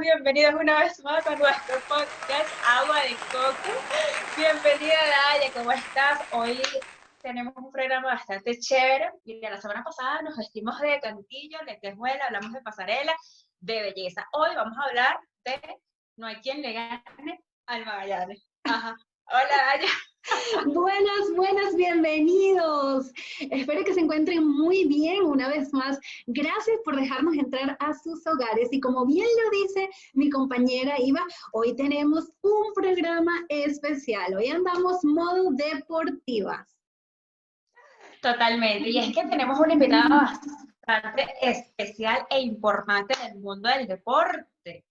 bienvenidos una vez más a nuestro podcast Agua de Coco. Bienvenida Daya, ¿cómo estás? Hoy tenemos un programa bastante chévere. Y la semana pasada nos vestimos de cantillo, de tejuela, hablamos de pasarela, de belleza. Hoy vamos a hablar de No hay quien le gane al Magallanes. Ajá. Hola Daya. Buenas, buenas, bienvenidos. Espero que se encuentren muy bien una vez más. Gracias por dejarnos entrar a sus hogares. Y como bien lo dice mi compañera Iva, hoy tenemos un programa especial. Hoy andamos modo deportivas. Totalmente. Y es que tenemos una invitada bastante especial e importante en el mundo del deporte.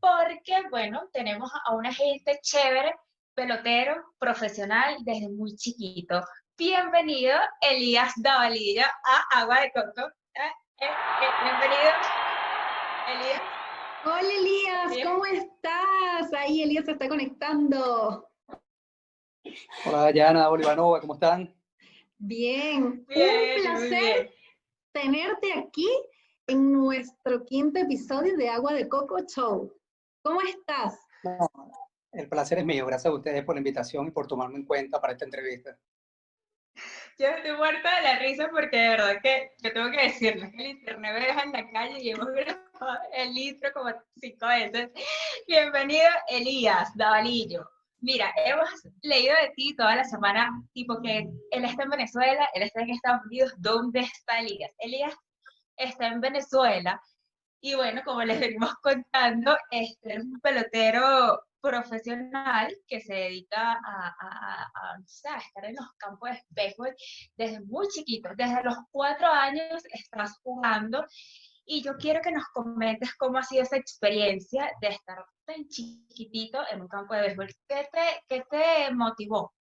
Porque, bueno, tenemos a una gente chévere pelotero profesional desde muy chiquito. Bienvenido, Elías Davalillo, a Agua de Coco. Eh, eh, eh, bienvenido, Elías. Hola, Elías, ¿cómo estás? Ahí Elías se está conectando. Hola, Dayana, Olivanova, ¿cómo están? Bien, un placer tenerte aquí en nuestro quinto episodio de Agua de Coco Show. ¿Cómo estás? El placer es mío. Gracias a ustedes por la invitación y por tomarme en cuenta para esta entrevista. Yo estoy muerta de la risa porque de verdad que yo tengo que decirles que el internet me deja en la calle y hemos grabado el litro como cinco veces. Bienvenido, Elías Davalillo. Mira, hemos leído de ti toda la semana, tipo que él está en Venezuela, él está en Estados Unidos. ¿Dónde está Elías? Elías está en Venezuela y bueno, como les venimos contando, este es un pelotero profesional que se dedica a, estar en los campos de béisbol desde muy chiquito, desde los cuatro años estás jugando y yo quiero que nos comentes cómo ha sido esa experiencia de estar tan chiquitito en un campo de béisbol. ¿Qué te, qué te motivó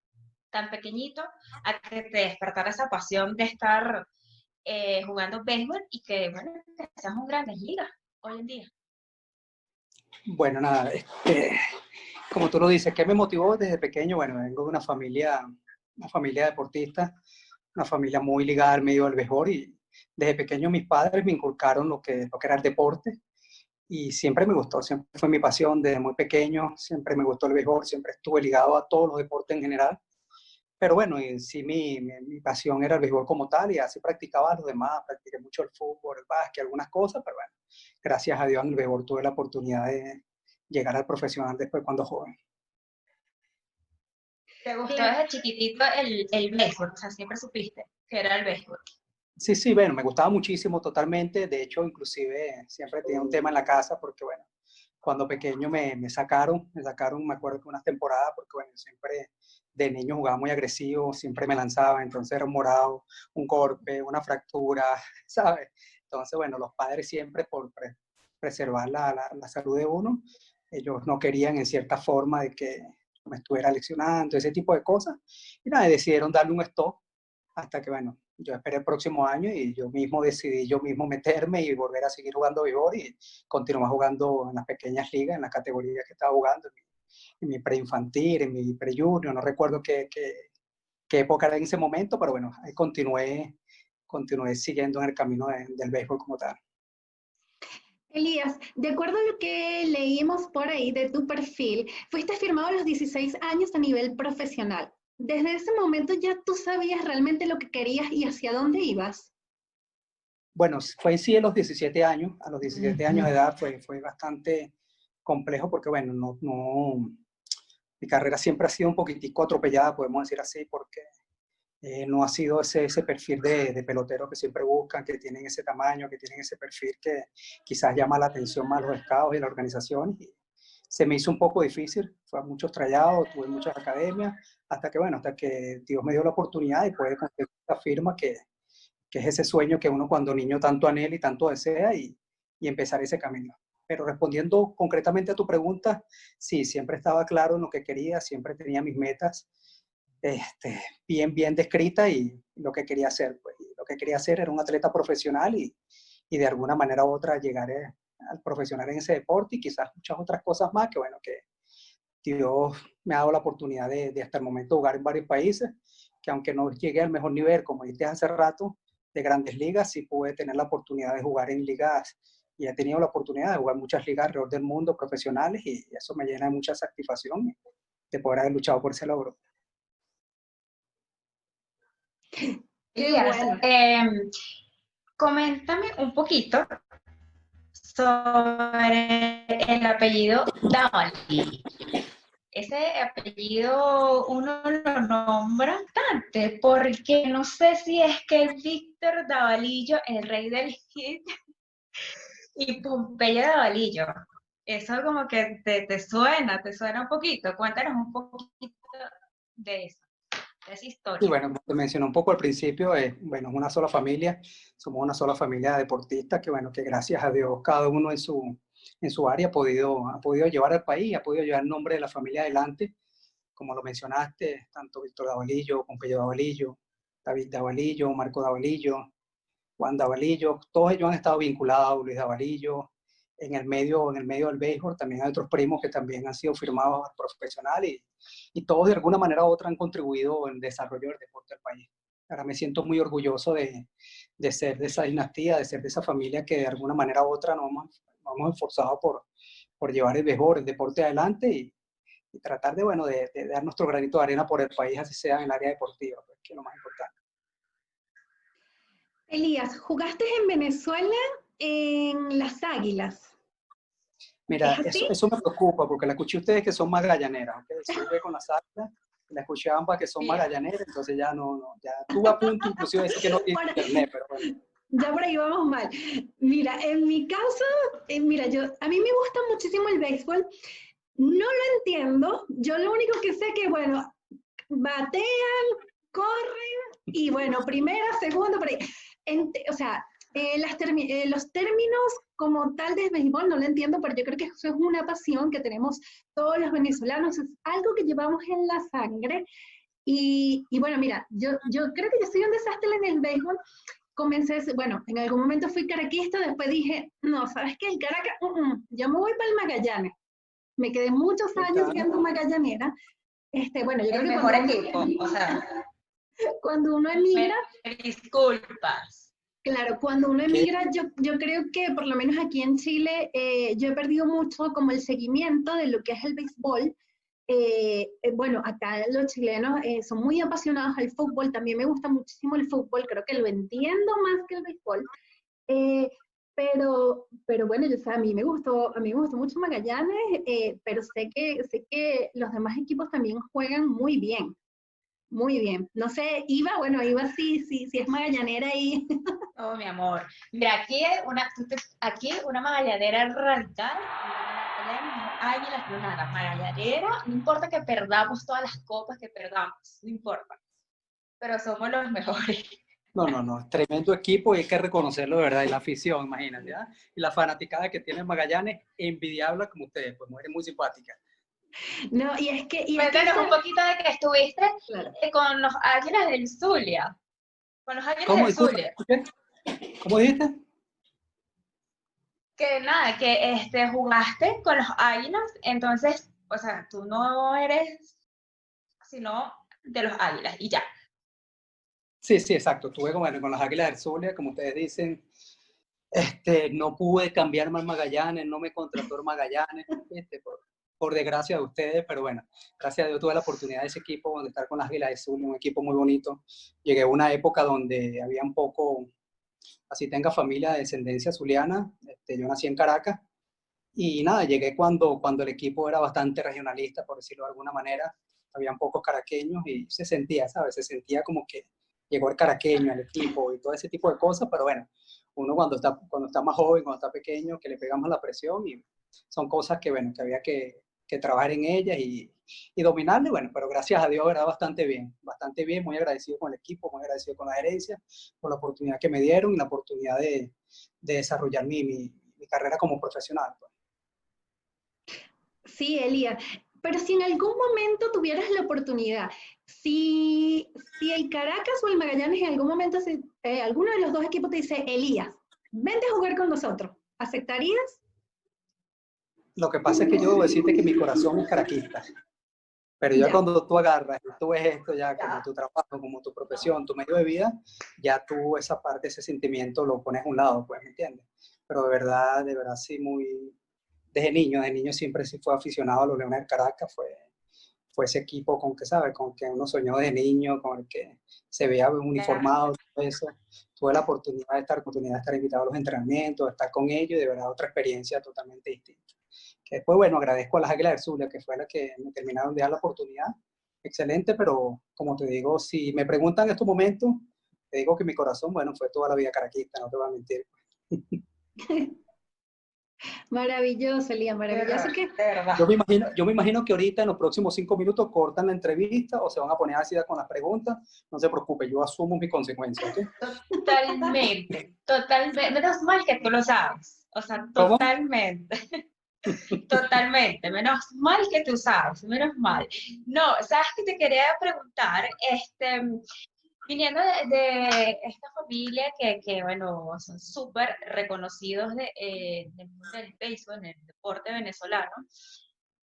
tan pequeñito a que te despertara esa pasión de estar eh, jugando béisbol y que, bueno, que seas un grandes ligas hoy en día? Bueno, nada, este, como tú lo dices, ¿qué me motivó desde pequeño? Bueno, vengo de una familia, una familia deportista, una familia muy ligada al medio del béisbol y desde pequeño mis padres me inculcaron lo que, lo que era el deporte y siempre me gustó, siempre fue mi pasión desde muy pequeño, siempre me gustó el béisbol, siempre estuve ligado a todos los deportes en general. Pero bueno, en sí mi, mi, mi pasión era el béisbol como tal y así practicaba los demás, practiqué mucho el fútbol, el básquet, algunas cosas, pero bueno, gracias a Dios en el béisbol tuve la oportunidad de, llegar al profesional después cuando joven. ¿Te gustó desde chiquitito el, el béisbol? O sea, siempre supiste que era el béisbol. Sí, sí, bueno, me gustaba muchísimo totalmente. De hecho, inclusive siempre tenía un tema en la casa porque, bueno, cuando pequeño me, sacaron, me sacaron, me acuerdo que unas temporadas, porque, bueno, siempre de niño jugaba muy agresivo, siempre me lanzaba, entonces era un morado, un golpe, una fractura, ¿sabes? Entonces, bueno, los padres siempre por preservar la, la, la salud de uno, ellos no querían en cierta forma de que me estuviera leccionando, ese tipo de cosas. Y nada, decidieron darle un stop hasta que, bueno, yo esperé el próximo año y yo mismo decidí yo mismo meterme y volver a seguir jugando béisbol y continuar jugando en las pequeñas ligas, en las categorías que estaba jugando, en mi, preinfantil, en mi pre-junior, no recuerdo qué, qué, qué, época era en ese momento, pero bueno, ahí continué, continué siguiendo en el camino de, del béisbol como tal. Elías, de acuerdo a lo que leímos por ahí de tu perfil, fuiste firmado a los 16 años a nivel profesional. Desde ese momento ya tú sabías realmente lo que querías y hacia dónde ibas. Bueno, fue sí a los 17 años, a los 17 años de edad fue, fue bastante complejo porque, bueno, no, no, mi carrera siempre ha sido un poquitico atropellada, podemos decir así, porque eh, no ha sido ese, ese perfil de, de, pelotero que siempre buscan, que tienen ese tamaño, que tienen ese perfil que quizás llama la atención más los scouts y la organización. Y se me hizo un poco difícil, fue a muchos trayados, tuve muchas academias, hasta que, bueno, hasta que Dios me dio la oportunidad y puede conseguir la firma que, que es ese sueño que uno cuando niño tanto anhela y tanto desea y, y empezar ese camino. Pero respondiendo concretamente a tu pregunta, sí, siempre estaba claro en lo que quería, siempre tenía mis metas este, bien, bien descrita y lo que quería hacer. Pues, lo que quería hacer era un atleta profesional y, y de alguna manera u otra llegar eh, al profesional en ese deporte y quizás muchas otras cosas más que, bueno, que Dios me ha dado la oportunidad de, de hasta el momento jugar en varios países, que aunque no llegué al mejor nivel, como dijiste hace rato, de grandes ligas, sí pude tener la oportunidad de jugar en ligas y he tenido la oportunidad de jugar muchas ligas alrededor del mundo profesionales y eso me llena de mucha satisfacción de poder haber luchado por ese logro. Em, coméntame un poquito sobre el apellido Davali. Ese apellido uno lo nombra bastante porque no sé si es que Víctor Davalillo, el rey del hit, y Pompeyo Davalillo. Eso como que te, te suena, te suena un poquito. Cuéntanos un poquito de eso. Y bueno, como te mencioné un poco al principio, es, bueno, es una sola familia, somos una sola familia de deportistas que, bueno, que gracias a Dios cada uno en su, en su área ha podido, ha podido llevar al país, ha podido llevar el nombre de la familia adelante, como lo mencionaste, tanto Víctor Davalillo, Pompeyo Davalillo, David Davalillo, Marco Davalillo, Juan Davalillo, todos ellos han estado vinculados, Luis Davalillo, en el medio, en el medio del béisbol, también hay otros primos que también han sido firmados profesional y, todos de alguna manera u otra han contribuido en el desarrollo del deporte del país. Ahora me siento muy orgulloso de, de, ser de esa dinastía, de ser de esa familia que de alguna manera u otra nos hemos, nos hemos esforzado por, por llevar el béisbol, el deporte adelante y, y tratar de, bueno, de, de, dar nuestro granito de arena por el país, así sea en el área deportiva, pues, que es lo más importante. Elías, jugaste en Venezuela en las águilas. Mira, eso, eso, me preocupa porque la escuché ustedes que son magallaneras. Sube con las águilas, la escuché ambas que son magallaneras, entonces ya no, no, ya tuve a punto inclusive decir que no tiene internet, pero bueno. Ya por ahí vamos mal. Mira, en mi caso, eh, mira, yo, a mí me gusta muchísimo el béisbol. No lo entiendo. Yo lo único que sé que, bueno, batean, corren y, bueno, primera, segunda, por ahí. o sea, eh, las eh, los términos como tal de béisbol no lo entiendo, pero yo creo que eso es una pasión que tenemos todos los venezolanos, es algo que llevamos en la sangre. Y, y bueno, mira, yo, yo creo que yo soy un desastre en el béisbol. Comencé, bueno, en algún momento fui caraquista, después dije, no, ¿sabes qué? El Caracas, uh -uh, yo me voy para el Magallanes. Me quedé muchos años siendo magallanera. Este, bueno, yo el creo que mejor equipo, o sea. Cuando uno emigra... Me disculpas Claro, cuando uno emigra, yo, yo creo que por lo menos aquí en Chile, eh, yo he perdido mucho como el seguimiento de lo que es el béisbol. Eh, eh, bueno, acá los chilenos eh, son muy apasionados al fútbol, también me gusta muchísimo el fútbol, creo que lo entiendo más que el béisbol. Eh, pero, pero bueno, yo sé, a mí me gustó, a mí me gustó mucho Magallanes, pero sé que, sé que los demás equipos también juegan muy bien. Muy bien. No sé, Iba, bueno, Iba sí, sí, sí es magallanera ahí. Oh, mi amor. Mira, aquí una, aquí una magallanera radical, águilas, no nada, magallanera, no importa que perdamos todas las copas que perdamos, no importa. Pero somos los mejores. No, no, no, tremendo equipo y hay que reconocerlo, de verdad, y la afición, imagínate, ¿ya? Y la fanaticada que tiene Magallanes, envidiable como ustedes, pues mujeres muy simpáticas. No, y es que... Y Cuéntanos es que... un poquito de que estuviste claro. con los Águilas del Zulia. Con los Águilas del Zulia. ¿Cómo dijiste? Que nada, que este, jugaste con los Águilas, entonces, o sea, tú no eres sino de los Águilas y ya. Sí, sí, exacto. Estuve con, bueno, con los Águilas del Zulia, como ustedes dicen. Este, no pude cambiar más Magallanes, no me contrató el Magallanes, este, por, por desgracia de ustedes, pero bueno, gracias a Dios tuve la oportunidad de ese equipo, de estar con las Águilas de Zulia, un equipo muy bonito. Llegué a una época donde había un poco, así tenga familia de descendencia zuliana, este, yo nací en Caracas, y nada, llegué cuando, cuando el equipo era bastante regionalista, por decirlo de alguna manera, había pocos caraqueños y se sentía, ¿sabes? Se sentía como que llegó el caraqueño al equipo y todo ese tipo de cosas, pero bueno, uno cuando está, cuando está más joven, cuando está pequeño, que le pegamos la presión y son cosas que, bueno, que había que, que trabajar en ellas y, y bueno, pero gracias a Dios, era bastante bien, bastante bien, muy agradecido con el equipo, muy agradecido con la gerencia, por la oportunidad que me dieron y la oportunidad de, de desarrollar mi, carrera como profesional. Pues. Sí, Elías, pero si en algún momento tuvieras la oportunidad, si, si el Caracas o el Magallanes en algún momento, si, eh, alguno de los dos equipos te dice, Elías, vente a jugar con nosotros, ¿aceptarías? Lo que pasa es que yo debo decirte que mi corazón es caraquista. Pero ya, ya, cuando tú agarras, tú ves esto ya, ya, como tu trabajo, como tu profesión, tu medio de vida, ya tú esa parte, ese sentimiento lo pones a un lado, pues, ¿me entiendes? pero de verdad, de verdad sí muy, desde niño, desde niño siempre sí fue aficionado a los Leones de Caracas, fue, fue ese equipo con que, ¿sabe? Con que uno soñó de niño, con el que se veía uniformado, todo eso. Tuve la oportunidad de estar, oportunidad de estar invitado a los entrenamientos, de estar con ellos, y de verdad otra experiencia totalmente distinta. Que después, bueno, agradezco a las Águilas del Zulia, que fue la que me terminaron de dar la oportunidad. Excelente, pero como te digo, si me preguntan en estos momentos, te digo que mi corazón, bueno, fue toda la vida caraquista, no te voy a mentir. Maravilloso, Elías, maravilloso. Que... Yo, me imagino, yo me imagino que ahorita en los próximos cinco minutos cortan la entrevista o se van a poner ácida con las preguntas. No se preocupe, yo asumo mi consecuencia. Totalmente, totalmente. Menos mal que tú lo sabes. O sea, totalmente. Totalmente, menos mal que tú sabes, menos mal. No, sabes que te quería preguntar, este, viniendo de, esta familia que, que bueno, son súper reconocidos de, eh, del mundo del béisbol, en el deporte venezolano,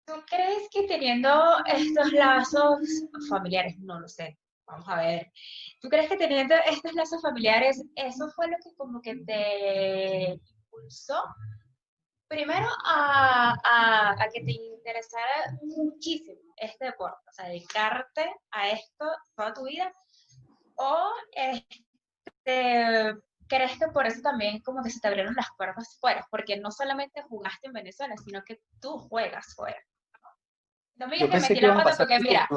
¿tú crees que teniendo estos lazos familiares, no lo sé, vamos a ver, ¿tú crees que teniendo estos lazos familiares, eso fue lo que como que te impulsó? Primero a, a, a que te interesara muchísimo este deporte, o sea, dedicarte a esto toda tu vida, o este, crees que por eso también como que se te abrieron las puertas fuera, porque no solamente jugaste en Venezuela, sino que tú juegas fuera. No me digas que metí la pata porque mira,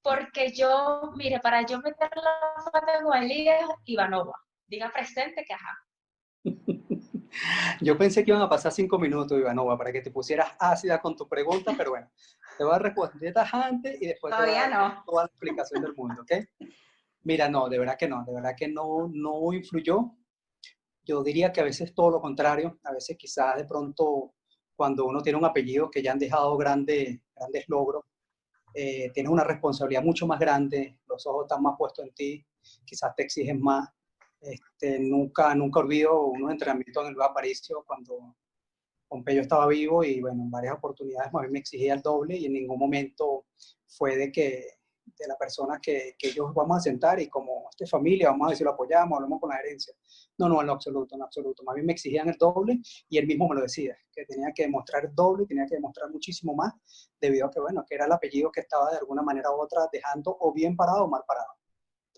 porque yo, mire, para yo meter la pata con Elías Ivanova, diga presente que ajá. Yo pensé que iban a pasar cinco minutos, Ivanova, para que te pusieras ácida con tu pregunta, pero bueno, te voy a responder tajante y después te voy a dar toda la explicación del mundo, ¿ok? Mira, no, de verdad que no, de verdad que no, no influyó. Yo diría que a veces todo lo contrario, a veces quizás de pronto cuando uno tiene un apellido que ya han dejado grandes logros, eh, tienes una responsabilidad mucho más grande, los ojos están más puestos en ti, quizás te exigen más. Este, nunca, nunca olvido unos entrenamientos en el Luis Aparicio cuando Pompeyo estaba vivo y bueno, en varias oportunidades a mí me exigía el doble y en ningún momento fue de que de la persona que, que, ellos vamos a sentar y como esta familia, vamos a decir, lo apoyamos, hablamos con la herencia. No, no, en lo absoluto, en lo absoluto. Más bien me exigían el doble y él mismo me lo decía, que tenía que demostrar el doble, tenía que demostrar muchísimo más, debido a que, bueno, que era el apellido que estaba de alguna manera u otra dejando o bien parado o mal parado.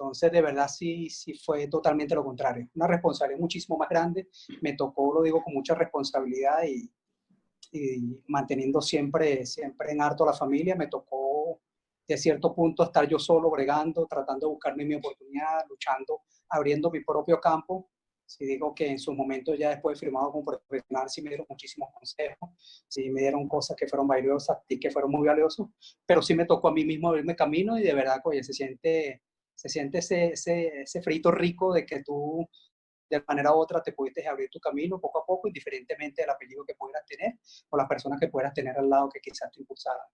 Entonces, de verdad, sí, sí fue totalmente lo contrario. Una responsabilidad muchísimo más grande. Me tocó, lo digo con mucha responsabilidad y, y manteniendo siempre, siempre en harto a la familia. Me tocó de cierto punto estar yo solo bregando, tratando de buscarme mi oportunidad, luchando, abriendo mi propio campo. Si digo que en su momento ya después de firmado como profesional, sí me dieron muchísimos consejos, sí me dieron cosas que fueron valiosas y que fueron muy valiosos, pero sí me tocó a mí mismo abrirme camino y de verdad, oye, se siente, se siente ese, ese, ese frito rico de que tú de manera u otra te pudiste abrir tu camino poco a poco, indiferentemente del apellido que pudieras tener o las personas que pudieras tener al lado que quizás te impulsaran.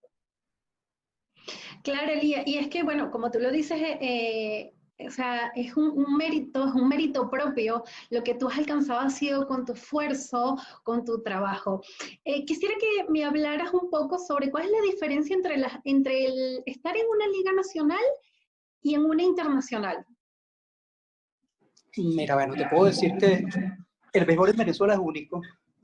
Claro, Elía, y es que, bueno, como tú lo dices, eh, o sea, es un, mérito, es un mérito propio. Lo que tú has alcanzado ha sido con tu esfuerzo, con tu trabajo. Eh, quisiera que me hablaras un poco sobre cuál es la diferencia entre, la, entre el estar en una liga nacional y en una internacional. Mira, bueno, te puedo decir que el béisbol en Venezuela es único.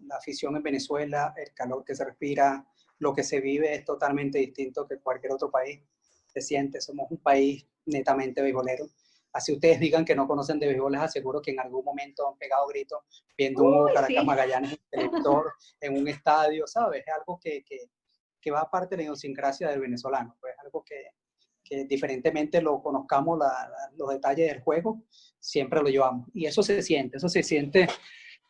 La afición en Venezuela, el calor que se respira, lo que se vive es totalmente distinto que cualquier otro país. Se siente, somos un país netamente beisbolero. Así ustedes digan que no conocen de béisbol, les aseguro que en algún momento han pegado gritos viendo un Caracas Magallanes en, en un estadio, ¿sabes? Es algo que, que, que va aparte de la idiosincrasia del venezolano, pues algo que, que diferentemente lo conozcamos los detalles del juego, siempre lo llevamos. Y eso se siente, eso se siente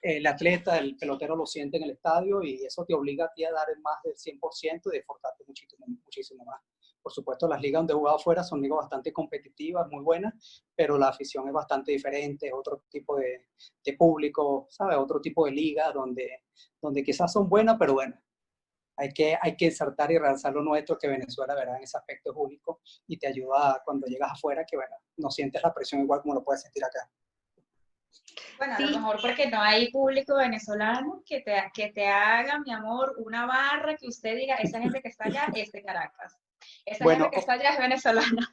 el atleta, el pelotero lo siente en el estadio y eso te obliga a ti a dar más del 100% y de esforzarte muchísimo, muchísimo más. Por supuesto, las ligas donde he jugado afuera son ligas bastante competitivas, muy buenas, pero la afición es bastante diferente, otro tipo de, de público, ¿sabes? Otro tipo de liga donde, donde quizás son buenas, pero bueno, hay que, hay que insertar y realzar lo nuestro, que Venezuela, ¿verdad? En ese aspecto es único y te ayuda cuando llegas afuera, que bueno, no sientes la presión igual como lo puedes sentir acá. Bueno, a lo mejor porque no hay público venezolano que te, que te haga, mi amor, una barra que usted diga, esa gente que está allá es de Caracas. Esa gente que está allá es venezolana.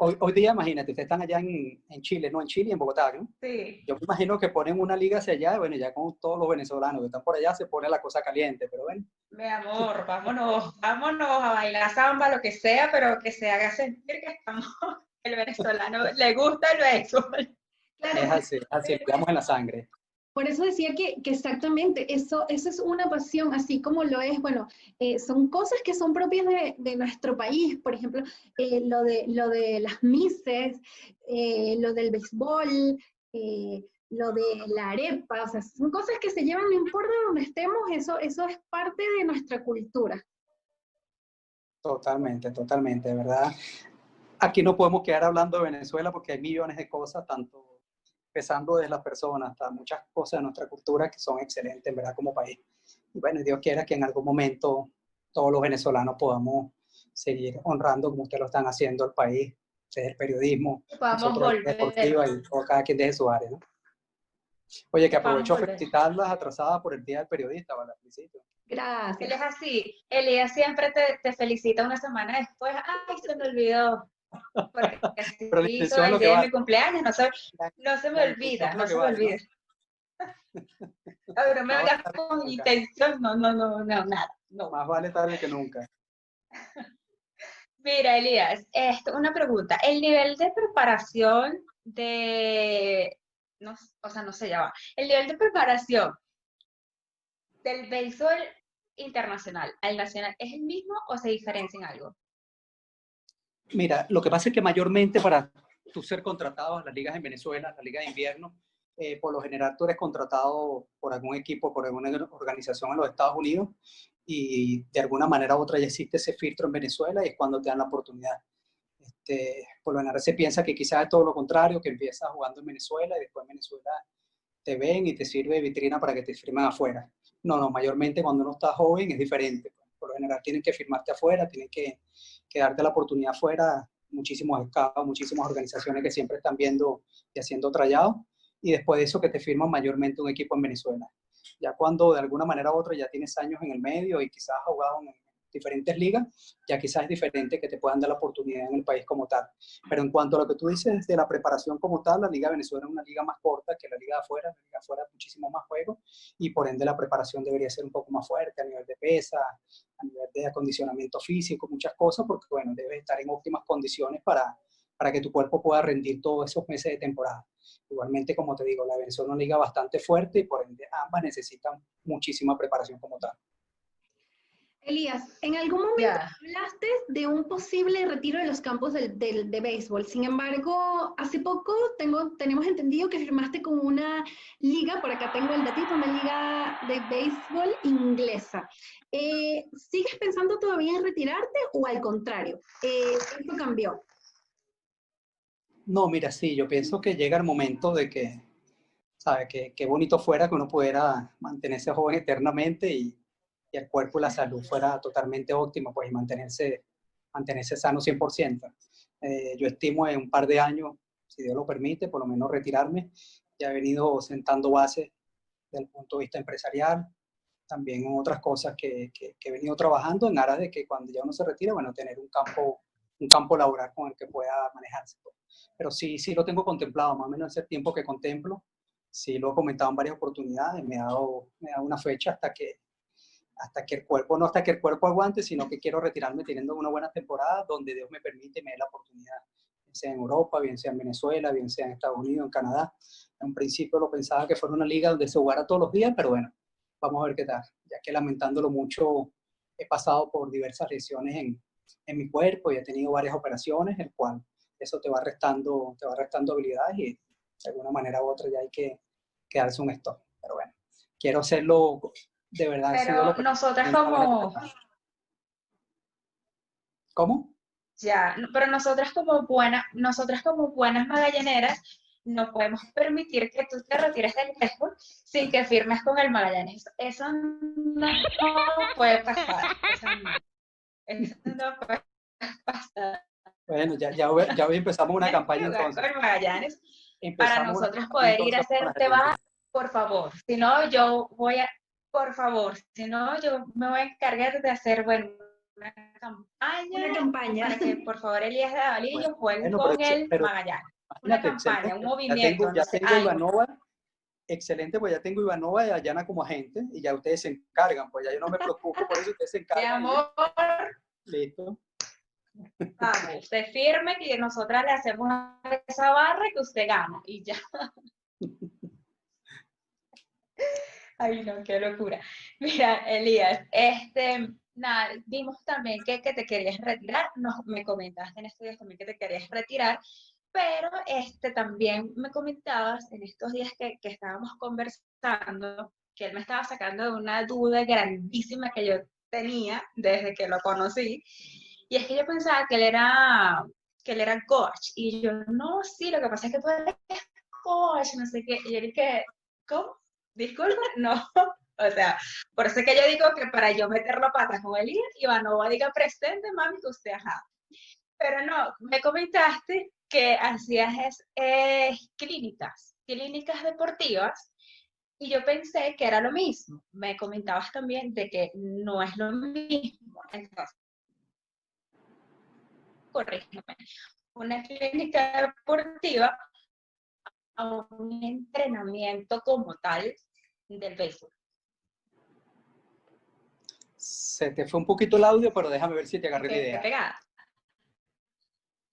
Hoy, hoy día, imagínate, ustedes están allá en, en Chile, no en Chile, en Bogotá, ¿no? Sí. Yo me imagino que ponen una liga hacia allá, bueno, ya con todos los venezolanos que están por allá se pone la cosa caliente, pero bueno. Mi amor, vámonos, vámonos a bailar samba, lo que sea, pero que se haga sentir que estamos, el venezolano le gusta el béisbol. Es así, así, cuidamos en la sangre. Por eso decía que, exactamente, eso, eso es una pasión, así como lo es, bueno, eh, son cosas que son propias de, nuestro país, por ejemplo, eh, lo, de, lo de las mises, eh, lo del béisbol, lo de la arepa, o sea, son cosas que se llevan, no importa donde estemos, eso, eso es parte de nuestra cultura. Totalmente, totalmente, verdad. Aquí no podemos quedar hablando de Venezuela porque hay millones de cosas, tanto empezando desde las personas hasta muchas cosas de nuestra cultura que son excelentes, en verdad, como país. Y bueno, Dios quiera que en algún momento todos los venezolanos podamos seguir honrando como ustedes lo están haciendo el país, desde el periodismo, Podamos nosotros deportiva y todo, cada quien desde su área, ¿no? Oye, que aprovecho a felicitarlas atrasadas por el Día del Periodista, ¿vale? Felicito. Él Gracias. es así. Elías siempre te, te felicita una semana después. Ay, se me olvidó. Pero la intención el lo que día de va. mi cumpleaños. No se, no se me olvida, no se me olvida. Ahora me hagas con intención. No, no, no, no, nada. No. Más vale tarde que nunca. Mira, Elías, esto, una pregunta. El nivel de preparación de, no, o sea, no se llama, el nivel de preparación del béisbol internacional al nacional, ¿es el mismo o se diferencia en algo? Mira, lo que pasa es que mayormente para tú ser contratado a las ligas en Venezuela, la liga de invierno, eh, por lo general tú eres contratado por algún equipo, por alguna organización en los Estados Unidos y de alguna manera u otra ya existe ese filtro en Venezuela y es cuando te dan la oportunidad. Este, por lo general se piensa que quizás es todo lo contrario, que empiezas jugando en Venezuela y después en Venezuela te ven y te sirve de vitrina para que te firmen afuera. No, no, mayormente cuando uno está joven es diferente. Por lo general tienen que firmarte afuera, tienen que, que darte la oportunidad afuera. Muchísimos scouts, muchísimas organizaciones que siempre están viendo y haciendo trayados. Y después de eso que te firman mayormente un equipo en Venezuela. Ya cuando de alguna manera u otra ya tienes años en el medio y quizás jugado en diferentes ligas, ya quizás es diferente que te puedan dar la oportunidad en el país como tal. Pero en cuanto a lo que tú dices de la preparación como tal, la Liga de Venezuela es una liga más corta que la Liga de afuera, la Liga de afuera muchísimo más juego y por ende la preparación debería ser un poco más fuerte a nivel de pesa, a nivel de acondicionamiento físico, muchas cosas, porque bueno, debes estar en óptimas condiciones para, para que tu cuerpo pueda rendir todos esos meses de temporada. Igualmente, como te digo, la Venezuela es una liga bastante fuerte y por ende ambas necesitan muchísima preparación como tal. Elías, en algún momento Ya. hablaste de un posible retiro de los campos del, del- de béisbol. Sin embargo, hace poco tengo, tenemos entendido que firmaste con una liga, por acá tengo el datito, una liga de béisbol inglesa. Eh, ¿Sigues pensando todavía en retirarte o al contrario? Eh, ¿Esto cambió? No, mira, sí, yo pienso que llega el momento de que, ¿sabes? Que, qué bonito fuera que uno pudiera mantenerse joven eternamente y, y el cuerpo y la salud fuera totalmente óptimo, pues y mantenerse, mantenerse sano 100%. Eh, yo estimo en un par de años, si Dios lo permite, por lo menos retirarme. Ya he venido sentando bases desde el punto de vista empresarial, también en otras cosas que, que- que he venido trabajando en aras de que cuando ya uno se retire, bueno, tener un campo, un campo laboral con el que pueda manejarse. pues. Pero sí, sí lo tengo contemplado, más o menos ese tiempo que contemplo, sí lo he comentado en varias oportunidades, me ha dado, me ha dado una fecha hasta que, hasta que el cuerpo, no hasta que el cuerpo aguante, sino que quiero retirarme teniendo una buena temporada donde Dios me permite y me dé la oportunidad, bien sea en Europa, bien sea en Venezuela, bien sea en Estados Unidos, en Canadá. En un principio lo pensaba que fuera una liga donde se jugara todos los días, pero bueno, vamos a ver qué tal, ya que lamentándolo mucho, he pasado por diversas lesiones en, en mi cuerpo y he tenido varias operaciones, el cual eso te va restando, te va restando habilidades y de alguna manera u otra ya hay que, que darse un stop. Pero bueno, quiero hacerlo de verdad. Pero nosotras como, ¿Cómo? ya, pero nosotras como buenas, nosotras como buenas magallaneras, no podemos permitir que tú te retires del béisbol sin que firmes con el Magallanes. Eso no puede pasar. Eso no, eso no puede pasar. Bueno, ya, ya, hoy- ya hoy empezamos una campaña entonces. con Magallanes para Empezamos nosotros poder ir a hacer, te vas, por favor, si no yo voy a, por favor, si no yo me voy a encargar de hacer, bueno, una campaña, Una campaña. para que por favor Elías de Davalillo jueguen bueno, con pero- el pero- Magallanes. Una campaña, excelente. un Ya movimiento, tengo, ya no sé, tengo algo. Ivanova, excelente, pues ya tengo Ivanova y Ayana como agente y ya ustedes se encargan, pues ya yo no me preocupo, por eso ustedes se De encargan. amor, Listo. vamos, usted firme que nosotras le hacemos esa barra que usted gana y ya. Ay, no, qué locura. Mira, Elías, este, nada, vimos también que, que te querías retirar, nos, me comentaste en estos días también que te querías retirar, pero este, también me comentabas en estos días que, que estábamos conversando, que él me estaba sacando de una duda grandísima que yo tenía desde que lo conocí, y es que yo pensaba que él era, que él era coach, y yo, no, sí, lo que pasa es que tú eres coach, no sé qué, y yo dije, ¿cómo? Disculpa, no. O sea, por eso es que yo digo que para yo meterlo patas con Elías, Ivanova diga presente, mami, que usted ajá. Pero no, me comentaste que hacías eh, clínicas, clínicas deportivas, y yo pensé que era lo mismo. Me comentabas también de que no es lo mismo. Entonces, corrígeme. Una clínica deportiva a un entrenamiento como tal del béisbol. Se te fue un poquito el audio, pero déjame ver si te agarré la idea. pegada.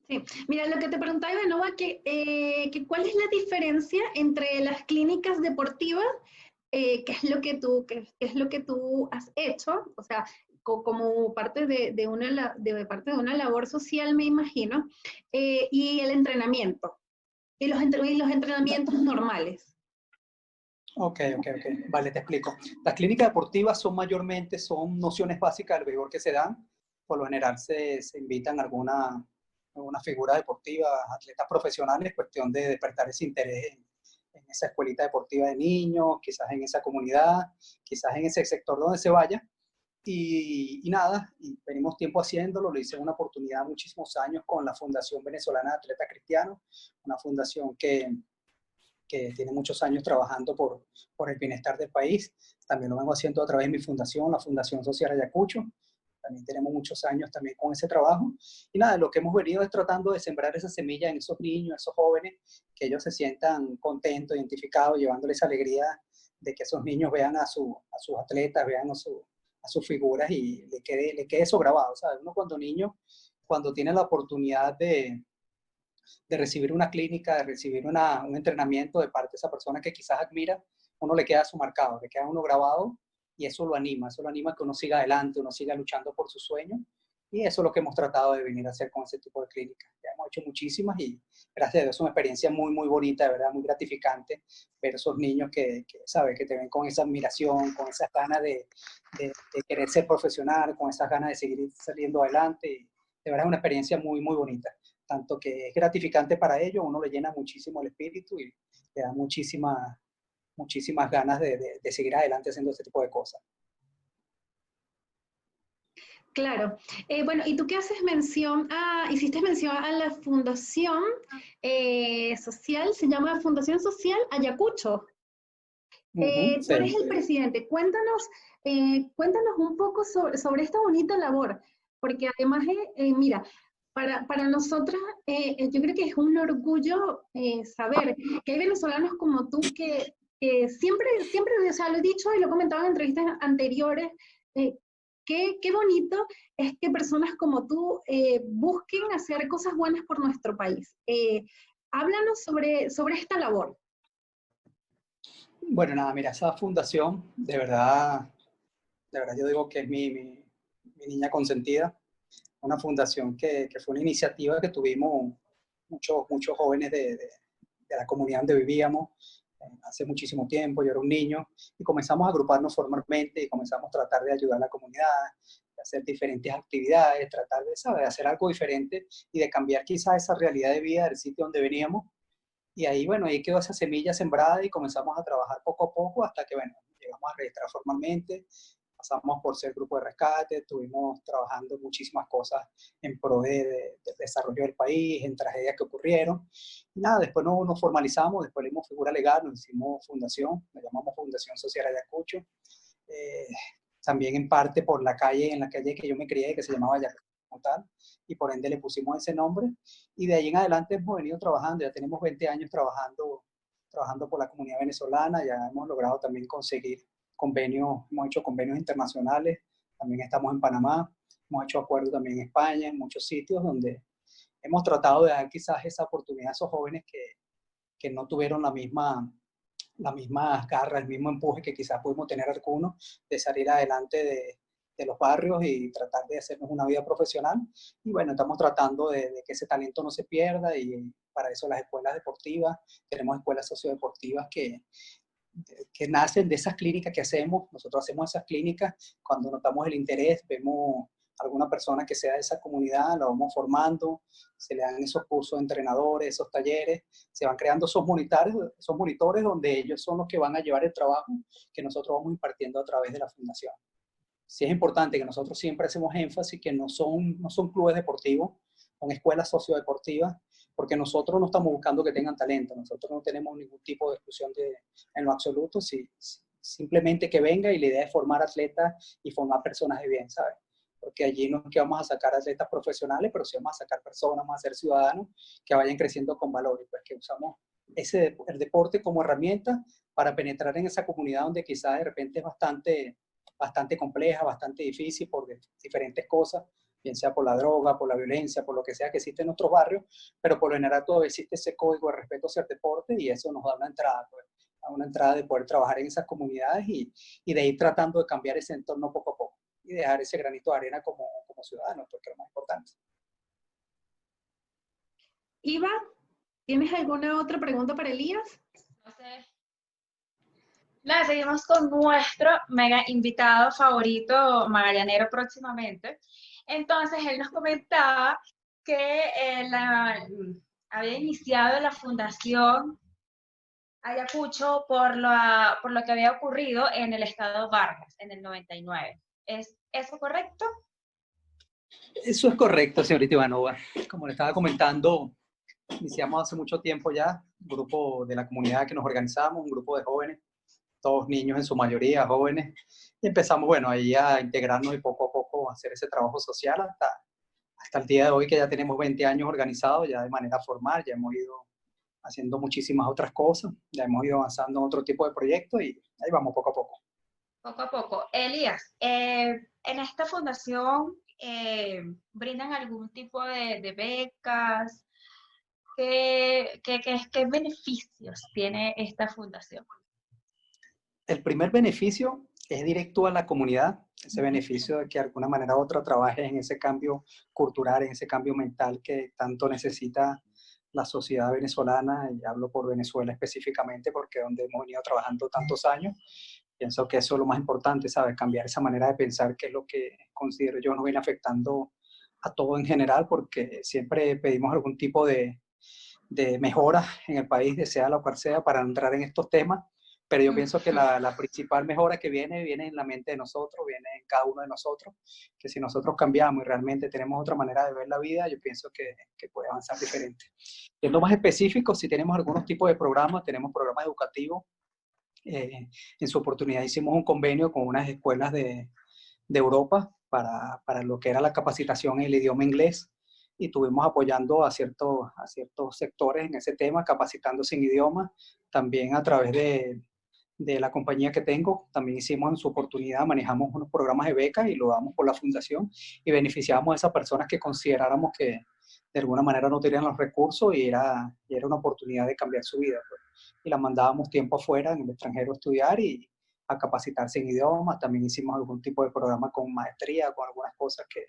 Sí, mira, lo que te preguntaba, Ivanova, que, eh, que cuál es la diferencia entre las clínicas deportivas, eh, qué es lo que tú, qué, qué es lo que tú has hecho, o sea, co- como parte de, de una, de parte de una labor social, me imagino, eh, y el entrenamiento, y los, y los entrenamientos normales. Ok, ok, ok. Vale, te explico. Las clínicas deportivas son mayormente, son nociones básicas del béisbol que se dan. Por lo general se, se invitan alguna, alguna figura deportiva, atletas profesionales, cuestión de despertar ese interés en, en esa escuelita deportiva de niños, quizás en esa comunidad, quizás en ese sector donde se vaya. Y, y nada, y venimos tiempo haciéndolo, lo hice en una oportunidad muchísimos años con la Fundación Venezolana de Atletas Cristianos, una fundación que, que tiene muchos años trabajando por, por el bienestar del país. También lo vengo haciendo a través de mi fundación, la Fundación Social Ayacucho. También tenemos muchos años también con ese trabajo. Y nada, lo que hemos venido es tratando de sembrar esa semilla en esos niños, esos jóvenes, que ellos se sientan contentos, identificados, llevándoles alegría de que esos niños vean a, su, a sus atletas, vean a, su, a sus figuras y le quede, le quede eso grabado. ¿sabes? Uno cuando niño, cuando tiene la oportunidad de, de recibir una clínica, de recibir una, un entrenamiento de parte de esa persona que quizás admira, uno le queda su marcado, le queda uno grabado y eso lo anima, eso lo anima que uno siga adelante, uno siga luchando por su sueño y eso es lo que hemos tratado de venir a hacer con ese tipo de clínicas. Ya hemos hecho muchísimas y gracias a Dios es una experiencia muy, muy bonita, de verdad, muy gratificante ver esos niños que, ¿sabes? Que te ven con esa admiración, con esas ganas de, querer ser profesional, con esas ganas de seguir saliendo adelante. De verdad es una experiencia muy, muy bonita tanto que es gratificante para ellos, uno le llena muchísimo el espíritu y le da muchísimas, muchísimas ganas de, seguir adelante haciendo ese tipo de cosas. Claro. Eh, bueno, y tú qué haces mención, ah, hiciste mención a la Fundación eh, Social, se llama Fundación Social Ayacucho. Eh, uh -huh, tú eres el presidente. Cuéntanos, cuéntanos un poco sobre, sobre, esta bonita labor, porque además, mira, para, para nosotras, yo creo que es un orgullo saber que hay venezolanos como tú que, que, siempre, siempre, o sea, lo he dicho y lo he comentado en entrevistas anteriores, eh, qué, qué bonito es que personas como tú eh, busquen hacer cosas buenas por nuestro país. Eh, háblanos sobre, sobre esta labor. Bueno, nada, mira, esa fundación, de verdad, de verdad yo digo que es mi, mi, mi niña consentida una fundación que, que, fue una iniciativa que tuvimos muchos, muchos jóvenes de, de, de la comunidad donde vivíamos hace muchísimo tiempo, yo era un niño, y comenzamos a agruparnos formalmente y comenzamos a tratar de ayudar a la comunidad, de hacer diferentes actividades, tratar de, ¿sabes? hacer algo diferente y de cambiar quizás esa realidad de vida del sitio donde veníamos. Y ahí, bueno, ahí quedó esa semilla sembrada y comenzamos a trabajar poco a poco hasta que, bueno, llegamos a registrar formalmente, pasamos por ser grupo de rescate, estuvimos trabajando muchísimas cosas en pro de, de, del desarrollo del país, en tragedias que ocurrieron. Y nada, después nos, nos formalizamos, después le dimos figura legal, nos hicimos fundación, nos llamamos Fundación Social Ayacucho. Eh, también en parte por la calle, en la calle que yo me crié, que se llamaba como tal, y por ende le pusimos ese nombre. Y de ahí en adelante hemos venido trabajando, ya tenemos 20 años trabajando, trabajando por la comunidad venezolana, ya hemos logrado también conseguir convenios, hemos hecho convenios internacionales, también estamos en Panamá, hemos hecho acuerdos también en España, en muchos sitios donde hemos tratado de dar quizás esa oportunidad a esos jóvenes que, que no tuvieron la misma, la misma garra, el mismo empuje que quizás pudimos tener algunos de salir adelante de, de los barrios y tratar de hacernos una vida profesional. Y bueno, estamos tratando de, de, que ese talento no se pierda y para eso las escuelas deportivas, tenemos escuelas sociodeportivas que, que nacen de esas clínicas que hacemos. Nosotros hacemos esas clínicas cuando notamos el interés, vemos alguna persona que sea de esa comunidad, la vamos formando, se le dan esos cursos de entrenadores, esos talleres, se van creando esos monitores, esos monitores donde ellos son los que van a llevar el trabajo que nosotros vamos impartiendo a través de la fundación. Sí es importante que nosotros siempre hacemos énfasis que no son, no son clubes deportivos, son escuelas sociodeportivas, porque nosotros no estamos buscando que tengan talento, nosotros no tenemos ningún tipo de exclusión de, en lo absoluto, si, simplemente que venga y la idea es formar atletas y formar personas de bien, ¿sabes? porque allí no es que vamos a sacar atletas profesionales, pero sí vamos a sacar personas, vamos a ser ciudadanos que vayan creciendo con valores, pues que usamos ese, el deporte como herramienta para penetrar en esa comunidad donde quizás de repente es bastante, bastante compleja, bastante difícil por diferentes cosas, bien sea por la droga, por la violencia, por lo que sea que existe en nuestros barrios, pero por lo general todavía existe ese código de respeto hacia el deporte y eso nos da una entrada, pues, una entrada de poder trabajar en esas comunidades y, y de ir tratando de cambiar ese entorno poco a poco y dejar ese granito de arena como, como ciudadanos, porque es lo más importante. Iva, ¿tienes alguna otra pregunta para Elías? No sé. Nada, seguimos con nuestro mega invitado favorito, Magallanero, próximamente. Entonces, él nos comentaba que uh, había iniciado la fundación Ayacucho por lo, por lo que había ocurrido en el estado Vargas en el 99. ¿Es eso correcto? Eso es correcto, señorita Ivanova. Como le estaba comentando, iniciamos hace mucho tiempo ya un grupo de la comunidad que nos organizamos, un grupo de jóvenes, todos niños en su mayoría, jóvenes, empezamos, bueno, ahí a integrarnos y poco a poco hacer ese trabajo social hasta, hasta el día de hoy que ya tenemos 20 años organizados, ya de manera formal, ya hemos ido haciendo muchísimas otras cosas, ya hemos ido avanzando en otro tipo de proyectos y ahí vamos poco a poco. Poco a poco. Elías, eh, en esta fundación eh, brindan algún tipo de, de becas. ¿Qué, qué, qué, ¿Qué beneficios tiene esta fundación? El primer beneficio es directo a la comunidad, ese beneficio de que de alguna manera u otra trabaje en ese cambio cultural, en ese cambio mental que tanto necesita la sociedad venezolana, y hablo por Venezuela específicamente porque es donde hemos venido trabajando tantos años, Pienso que eso es lo más importante, ¿sabes? Cambiar esa manera de pensar, que es lo que considero yo nos viene afectando a todo en general, porque siempre pedimos algún tipo de, de mejora en el país, sea lo cual sea, para entrar en estos temas. Pero yo pienso que la, la, principal mejora que viene, viene en la mente de nosotros, viene en cada uno de nosotros, que si nosotros cambiamos y realmente tenemos otra manera de ver la vida, yo pienso que, que puede avanzar diferente. Siendo más específico, si tenemos algunos tipos de programas, tenemos programas educativos eh, en su oportunidad hicimos un convenio con unas escuelas de, de Europa para, para, lo que era la capacitación en el idioma inglés y tuvimos apoyando a, ciertos a ciertos sectores en ese tema, capacitándose en idioma, también a través de, de la compañía que tengo, también hicimos en su oportunidad, manejamos unos programas de becas y lo damos por la fundación y beneficiamos a esas personas que consideráramos que de alguna manera no tenían los recursos y era, y era una oportunidad de cambiar su vida. Pues y la mandábamos tiempo afuera en el extranjero a estudiar y a capacitarse en idiomas. También hicimos algún tipo de programa con maestría, con algunas cosas que,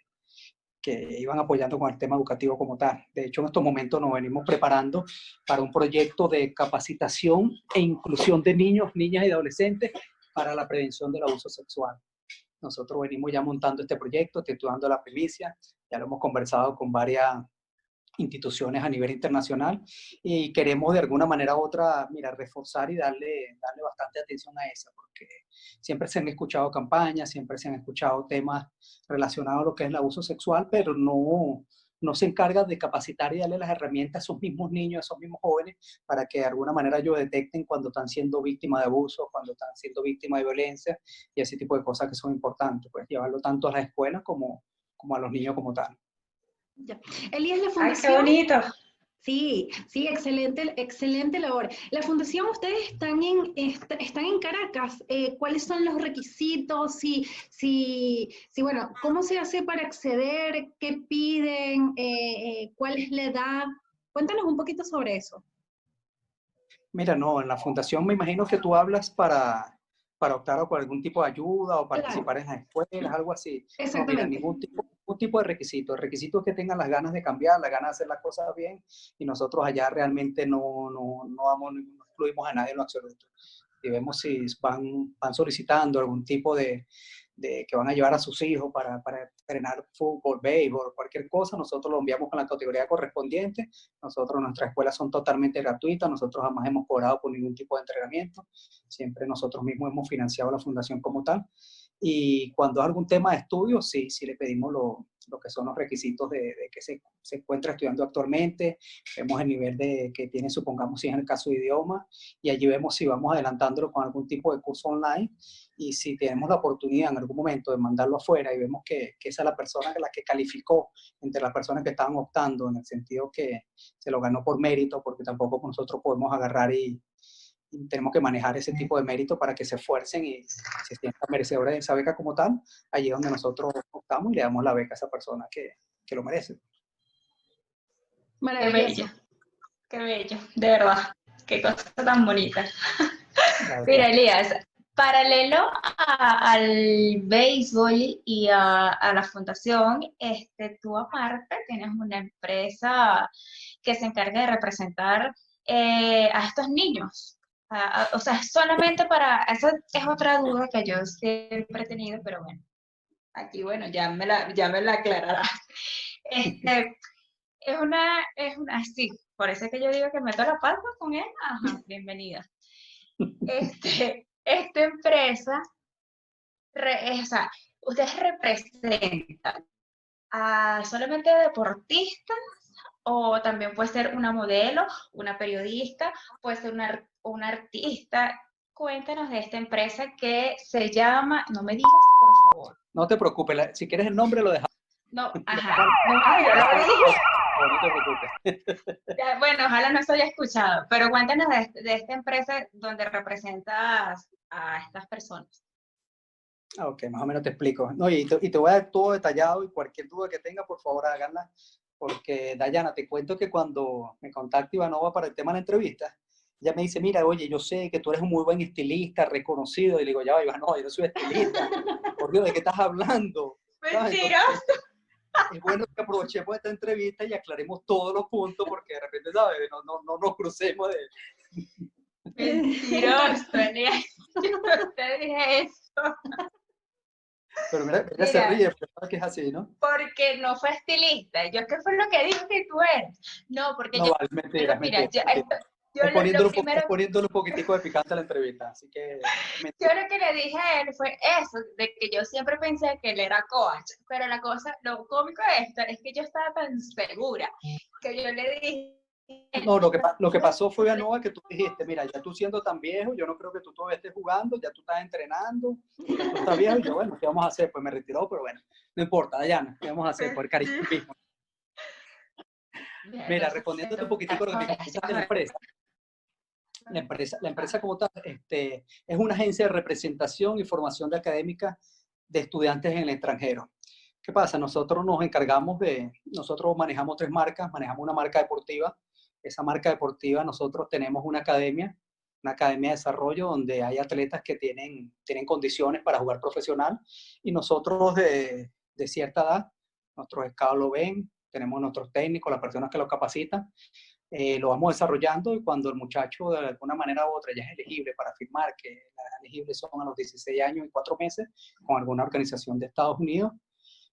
que iban apoyando con el tema educativo como tal. De hecho, en estos momentos nos venimos preparando para un proyecto de capacitación e inclusión de niños, niñas y adolescentes para la prevención del abuso sexual. Nosotros venimos ya montando este proyecto, titulando la primicia, ya lo hemos conversado con varias instituciones a nivel internacional y queremos de alguna manera u otra, mira, reforzar y darle, darle bastante atención a esa, porque siempre se han escuchado campañas, siempre se han escuchado temas relacionados a lo que es el abuso sexual, pero no, no se encarga de capacitar y darle las herramientas a esos mismos niños, a esos mismos jóvenes, para que de alguna manera ellos detecten cuando están siendo víctimas de abuso, cuando están siendo víctimas de violencia y ese tipo de cosas que son importantes, pues llevarlo tanto a las escuelas como, como a los niños como tal. Elías, la fundación... Ay, qué bonito. Sí, sí, excelente, excelente labor. La fundación, ustedes están en, están en Caracas. Eh, ¿Cuáles son los requisitos? Si, si, si, bueno, ¿cómo se hace para acceder? ¿Qué piden? Eh, eh, ¿Cuál es la edad? Cuéntanos un poquito sobre eso. Mira, no, en la fundación me imagino que tú hablas para, para optar por algún tipo de ayuda o participar en las escuelas, algo así. Exactamente. No, ningún tipo, ningún tipo de requisito. El requisito es que tengan las ganas de cambiar, las ganas de hacer las cosas bien y nosotros allá realmente no, no, no, vamos, no excluimos a nadie en lo absoluto. Y vemos si van, van solicitando algún tipo de, de que van a llevar a sus hijos para, para entrenar fútbol, béisbol, cualquier cosa, nosotros lo enviamos con la categoría correspondiente. Nosotros, nuestras escuelas son totalmente gratuitas, nosotros jamás hemos cobrado por ningún tipo de entrenamiento, siempre nosotros mismos hemos financiado la fundación como tal. Y cuando es algún tema de estudio, sí, sí le pedimos lo, lo que son los requisitos de, de que se, se, encuentra estudiando actualmente, vemos el nivel de que tiene, supongamos, si es en el caso de idioma, y allí vemos si vamos adelantándolo con algún tipo de curso online, y si tenemos la oportunidad en algún momento de mandarlo afuera y vemos que, que esa es la persona la que calificó entre las personas que estaban optando, en el sentido que se lo ganó por mérito, porque tampoco nosotros podemos agarrar y, tenemos que manejar ese tipo de mérito para que se esfuercen y se sientan merecedores de esa beca como tal, allí es donde nosotros optamos y le damos la beca a esa persona que, que lo merece. Qué bello, qué bello, de verdad, qué cosa tan bonita. Mira, Elías, paralelo a, al béisbol y a, a, la fundación, este, tú aparte tienes una empresa que se encarga de representar eh, a estos niños o sea, solamente para, esa es otra duda que yo siempre he tenido, pero bueno, aquí bueno, ya me la, ya me la aclarará. Este, es una, es una, sí, por eso es que yo digo que meto la pata con él, ajá, bienvenida. Este, esta empresa, o sea, ustedes representan a solamente deportistas o también puede ser una modelo, una periodista, puede ser una, una artista. Cuéntanos de esta empresa que se llama, no me digas, por favor. No te preocupes, si quieres el nombre lo dejamos. No, ajá, no, yo lo dije. No te preocupes. bueno, ojalá no se haya escuchado, pero cuéntanos de, de esta empresa donde representas a estas personas. Ah, ok, más o menos te explico. No, y, te, y, te, voy a dar todo detallado y cualquier duda que tenga, por favor, háganla porque Dayana, te cuento que cuando me contacta Ivanova para el tema de la entrevista, ella me dice, mira, oye, yo sé que tú eres un muy buen estilista, reconocido, y le digo, ya va, Ivanova, yo no soy estilista, por Dios, ¿de qué estás hablando? Mentiroso. Es bueno que aprovechemos esta entrevista y aclaremos todos los puntos, porque de repente, ¿sabes? No, no, no nos crucemos de... Mentiroso, yo no te dije eso. Pero mira, ella se ríe porque es así, ¿no? Porque no fue estilista. Yo, ¿qué fue lo que dijo que tú eres? No, porque no, yo... Vale, mentira, mira, mentira, yo, mentira. Yo es poniéndole, lo primero, poniéndole un poquitico de picante a la entrevista, así que... Yo lo que le dije a él fue eso, de que yo siempre pensé que él era coach, pero la cosa, lo cómico de esto es que yo estaba tan segura que yo le dije no, lo que, lo que pasó fue, Nova, que tú dijiste, mira, ya tú siendo tan viejo, yo no creo que tú todavía estés jugando, ya tú estás entrenando, ya tú estás viejo, y yo, bueno, ¿qué vamos a hacer? Pues me retiró, pero bueno, no importa, Dayana, ¿qué vamos a hacer? Por el cariño mismo. Mira, respondiendo un poquitico lo que me de la empresa. La empresa, la empresa como tal este, es una agencia de representación y formación de académica de estudiantes en el extranjero. ¿Qué pasa? Nosotros nos encargamos de, nosotros manejamos tres marcas, manejamos una marca deportiva, esa marca deportiva, nosotros tenemos una academia, una academia de desarrollo donde hay atletas que tienen, tienen condiciones para jugar profesional y nosotros de, de cierta edad, nuestros escados lo ven, tenemos nuestros técnicos, las personas que lo capacitan, eh, lo vamos desarrollando y cuando el muchacho de alguna manera u otra ya es elegible para firmar, que la elegible son a los 16 años y 4 meses con alguna organización de Estados Unidos,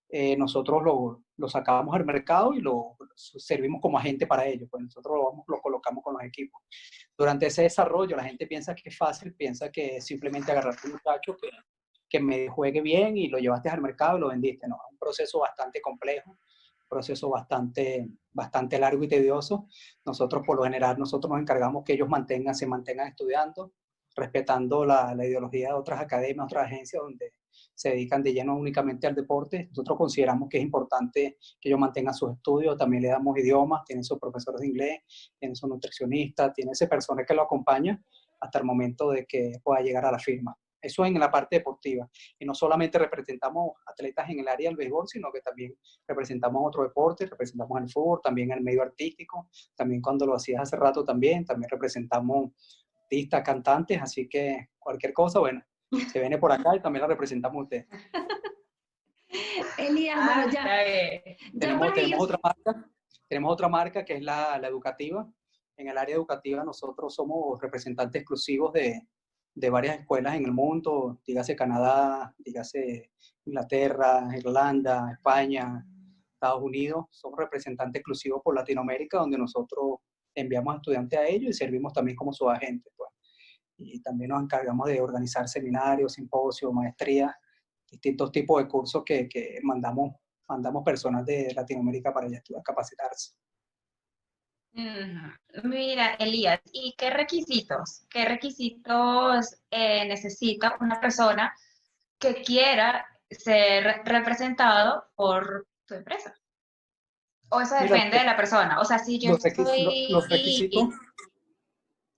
eh, nosotros lo, lo, sacamos al mercado y lo, servimos como agente para ellos, pues nosotros lo, vamos, lo colocamos con los equipos. Durante ese desarrollo la gente piensa que es fácil, piensa que es simplemente agarrar un muchacho que, que me juegue bien y lo llevaste al mercado y lo vendiste, no, es un proceso bastante complejo proceso bastante, bastante largo y tedioso. Nosotros, por lo general, nosotros nos encargamos que ellos mantengan, se mantengan estudiando, respetando la, la ideología de otras academias, otras agencias donde se dedican de lleno únicamente al deporte. Nosotros consideramos que es importante que ellos mantengan sus estudios, también le damos idiomas, tienen sus profesores de inglés, tienen su nutricionista, tiene ese personal que lo acompaña hasta el momento de que pueda llegar a la firma. Eso en la parte deportiva. Y no solamente representamos atletas en el área del béisbol, sino que también representamos otro deporte, representamos el fútbol, también el medio artístico, también cuando lo hacías hace rato también, también representamos artistas, cantantes, así que cualquier cosa, bueno, se viene por acá y también la representamos usted. Elías, bueno, ya, tenemos, tenemos otra marca, tenemos otra marca que es la, la, educativa. En el área educativa nosotros somos representantes exclusivos de, de varias escuelas en el mundo, dígase Canadá, dígase Inglaterra, Irlanda, España, Estados Unidos. Somos representantes exclusivos por Latinoamérica, donde nosotros enviamos estudiantes a ellos y servimos también como sus agentes. Pues y también nos encargamos de organizar seminarios, simposios, maestrías, distintos tipos de cursos que, que mandamos, mandamos personas de Latinoamérica para allá estudiar, capacitarse. Mira, Elías, ¿y qué requisitos, qué requisitos eh, necesita una persona que quiera ser representado por tu empresa? ¿O eso depende de la persona? O sea, si yo los estoy... Los requisitos,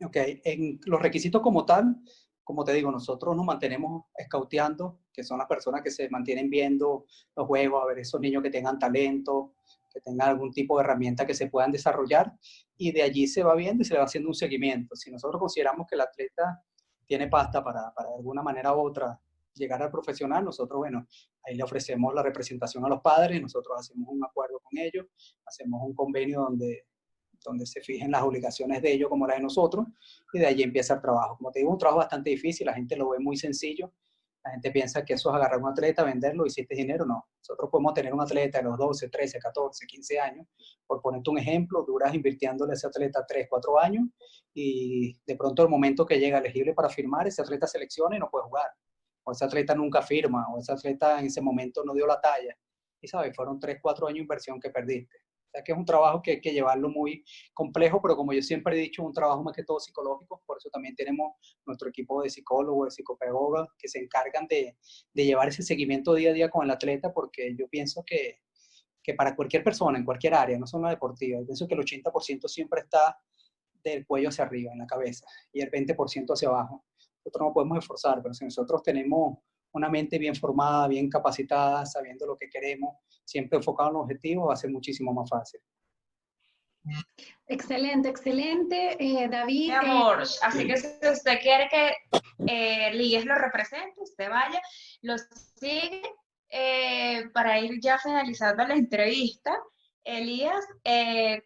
Ok, en los requisitos como tal, como te digo, nosotros nos mantenemos escauteando, que son las personas que se mantienen viendo los juegos, a ver esos niños que tengan talento, que tengan algún tipo de herramienta que se puedan desarrollar, y de allí se va viendo y se le va haciendo un seguimiento. Si nosotros consideramos que el atleta tiene pasta para, para de alguna manera u otra llegar al profesional, nosotros, bueno, ahí le ofrecemos la representación a los padres, nosotros hacemos un acuerdo con ellos, hacemos un convenio donde donde se fijen las obligaciones de ellos como las de nosotros, y de allí empieza el trabajo. Como te digo, un trabajo bastante difícil, la gente lo ve muy sencillo, la gente piensa que eso es agarrar un atleta, venderlo hiciste dinero, no. Nosotros podemos tener un atleta de los 12, 13, 14, 15 años, por ponerte un ejemplo, duras invirtiéndole a ese atleta 3, 4 años y de pronto el momento que llega elegible para firmar, ese atleta selecciona y no puede jugar. O ese atleta nunca firma, o ese atleta en ese momento no dio la talla. Y sabes, fueron 3, 4 años de inversión que perdiste que es un trabajo que hay que llevarlo muy complejo, pero como yo siempre he dicho, un trabajo más que todo psicológico, por eso también tenemos nuestro equipo de psicólogos, de psicopedagogas, que se encargan de, de, llevar ese seguimiento día a día con el atleta, porque yo pienso que, que para cualquier persona, en cualquier área, no solo la deportiva, pienso que el 80% siempre está del cuello hacia arriba, en la cabeza, y el 20% hacia abajo. Nosotros no podemos esforzar, pero si nosotros tenemos una mente bien formada, bien capacitada, sabiendo lo que queremos, siempre enfocado en los objetivos, va a ser muchísimo más fácil. Excelente, excelente, eh, David. Mi amor, así que si usted quiere que eh, Líes lo represente, usted vaya, lo sigue eh, para ir ya finalizando la entrevista. Elías, eh,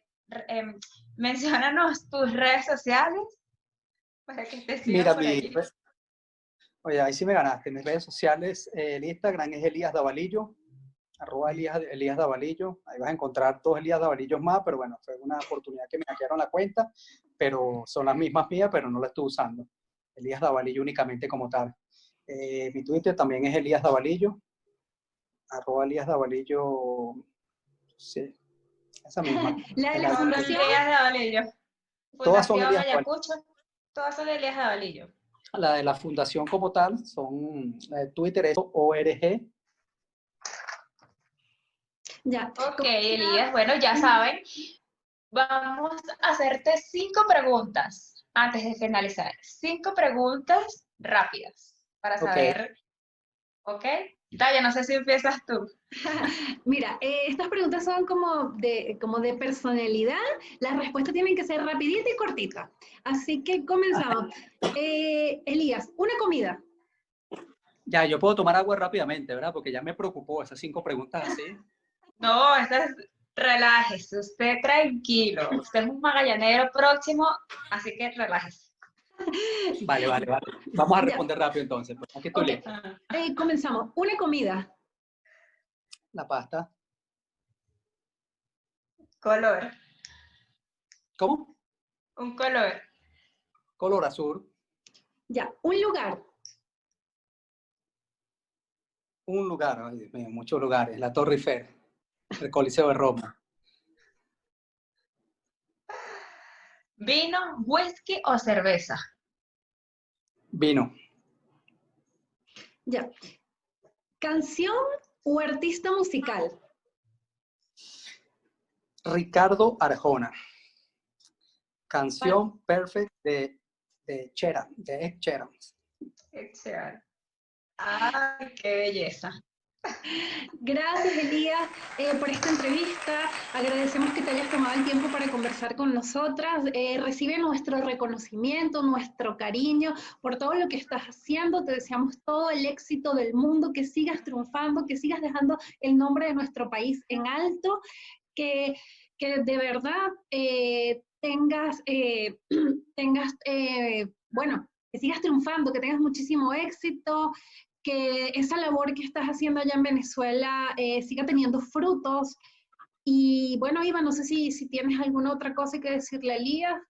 em, mencionanos tus redes sociales para que te Mira, mi, Oye, ahí sí me ganaste. Mis redes sociales, eh, el Instagram es Elías Davalillo, arroba Elías, Elías Davalillo. Ahí vas a encontrar dos Elías Davalillos más, pero bueno, fue una oportunidad que me hackearon la cuenta, pero son las mismas mías, pero no la estoy usando. Elías Davalillo únicamente como tal. Eh, mi Twitter también es Elías Davalillo, arroba Elías Davalillo, sí, esa misma. la de la, Fundación Elías Davalillo. Todas son Elías Davalillo. Todas son Elías Davalillo. La de la fundación como tal, son, la de Twitter es ORG. Ya. Ok, Elías, bueno, ya saben, vamos a hacerte cinco preguntas antes de finalizar. Cinco preguntas rápidas para saber, ¿ok? okay? Taya, no sé si empiezas tú. Mira, eh, estas preguntas son como de, como de personalidad. Las respuestas tienen que ser rapiditas y cortitas. Así que comenzamos. Eh, Elías, una comida. Ya, yo puedo tomar agua rápidamente, ¿verdad? Porque ya me preocupó esas cinco preguntas así. No, estas es, relájese, usted tranquilo. Usted es un magallanero próximo, así que relájese. Vale, vale, vale. Vamos a responder rápido entonces. Pues, aquí estoy okay. eh, comenzamos. Una comida. La pasta. Color. ¿Cómo? Un color. Color azul. Ya, un lugar. Un lugar, ay, Dios mío, muchos lugares. La Torre Eiffel. El Coliseo de Roma. ¿Vino, whisky o cerveza? Vino. Ya. ¿Canción o artista musical? Ricardo Arjona. Canción Perfect de, de Chera, de Ed Sheeran. Excelente. ¡Ay, qué belleza! Gracias, Elías, eh, por esta entrevista. Agradecemos que te hayas tomado el tiempo para conversar con nosotras. Eh, recibe nuestro reconocimiento, nuestro cariño por todo lo que estás haciendo. Te deseamos todo el éxito del mundo, que sigas triunfando, que sigas dejando el nombre de nuestro país en alto, que, que de verdad eh, tengas, tengas bueno, que sigas triunfando, que tengas muchísimo éxito, que esa labor que estás haciendo allá en Venezuela eh, siga teniendo frutos. Y bueno, Iva, no sé si, si tienes alguna otra cosa que decirle a Elías.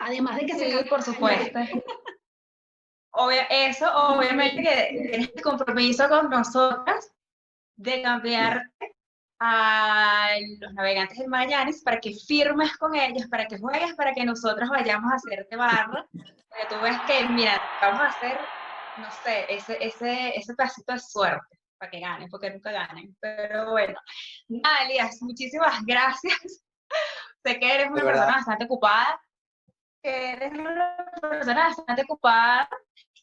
Además de que sí, se por supuesto. eso, obviamente que tienes el compromiso con nosotras de cambiar a los navegantes del Magallanes para que firmes con ellos, para que juegues, para que nosotros vayamos a hacerte barra. Que tú ves que, mira, vamos a hacer no sé, ese, ese, ese pedacito de suerte para que ganen, porque nunca ganen. Pero bueno, nada, Elías, muchísimas gracias. sé que eres una persona bastante ocupada, que eres una persona bastante ocupada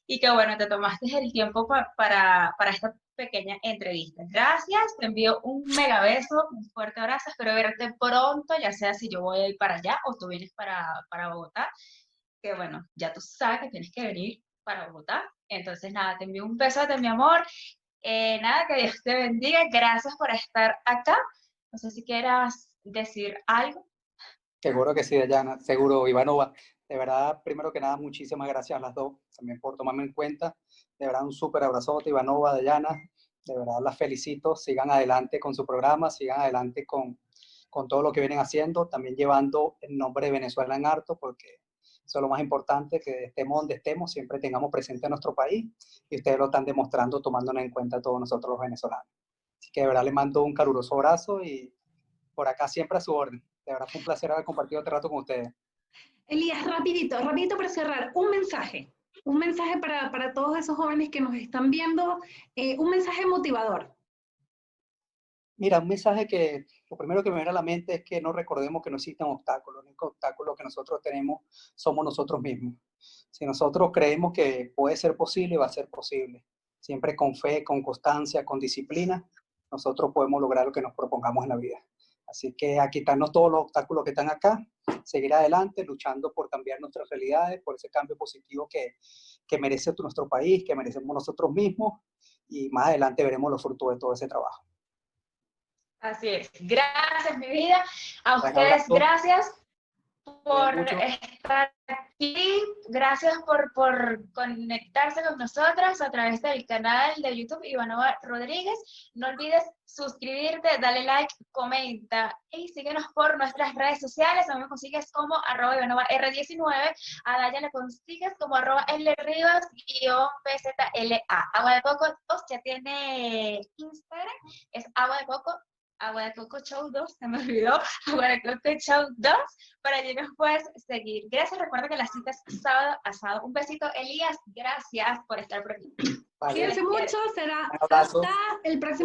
y que bueno, te tomaste el tiempo para, para esta pequeña entrevista. Gracias, te envío un mega beso, un fuerte abrazo, espero verte pronto, ya sea si yo voy a ir para allá o tú vienes para, para Bogotá, que bueno, ya tú sabes que tienes que venir para Bogotá. Entonces, nada, te envío un beso de mi amor. Eh, nada, que Dios te bendiga. Gracias por estar acá. No sé si quieras decir algo. Seguro que sí, Dayana. Seguro, Ivanova. De verdad, primero que nada, muchísimas gracias a las dos también por tomarme en cuenta. De verdad, un súper abrazote, Ivanova, Dayana. De verdad, las felicito. Sigan adelante con su programa, sigan adelante con, con todo lo que vienen haciendo, también llevando el nombre de Venezuela en harto, porque eso es lo más importante, que estemos donde estemos, siempre tengamos presente a nuestro país y ustedes lo están demostrando tomándonos en cuenta todos nosotros los venezolanos. Así que de verdad les mando un caluroso abrazo y por acá siempre a su orden. De verdad fue un placer haber compartido este rato con ustedes. Elías, rapidito, rapidito para cerrar, un mensaje, un mensaje para, para todos esos jóvenes que nos están viendo, eh, un mensaje motivador. Mira, un mensaje que lo primero que me viene a la mente es que no recordemos que no existen obstáculos. El único obstáculo que nosotros tenemos somos nosotros mismos. Si nosotros creemos que puede ser posible, va a ser posible. Siempre con fe, con constancia, con disciplina, nosotros podemos lograr lo que nos propongamos en la vida. Así que a quitarnos todos los obstáculos que están acá, seguir adelante, luchando por cambiar nuestras realidades, por ese cambio positivo que, que merece nuestro país, que merecemos nosotros mismos, y más adelante veremos los frutos de todo ese trabajo. Así es. Gracias, mi vida. A ustedes, gracias por estar aquí. Gracias por, por conectarse con nosotros a través del canal de YouTube Ivanova Rodríguez. No olvides suscribirte, dale like, comenta y síguenos por nuestras redes sociales. A mí me consigues como arroba Ivanova R19. A Daya le consigues como arroba L Rivas PZLA. Agua de Coco ya tiene Instagram. Es Agua de Coco Agua de Coco Show 2, se me olvidó, Agua de Coco Show 2, para allí nos puedes seguir. Gracias, recuerda que la cita es sábado a sábado. Un besito, Elías, gracias por estar por aquí. Cuídense mucho, será hasta el próximo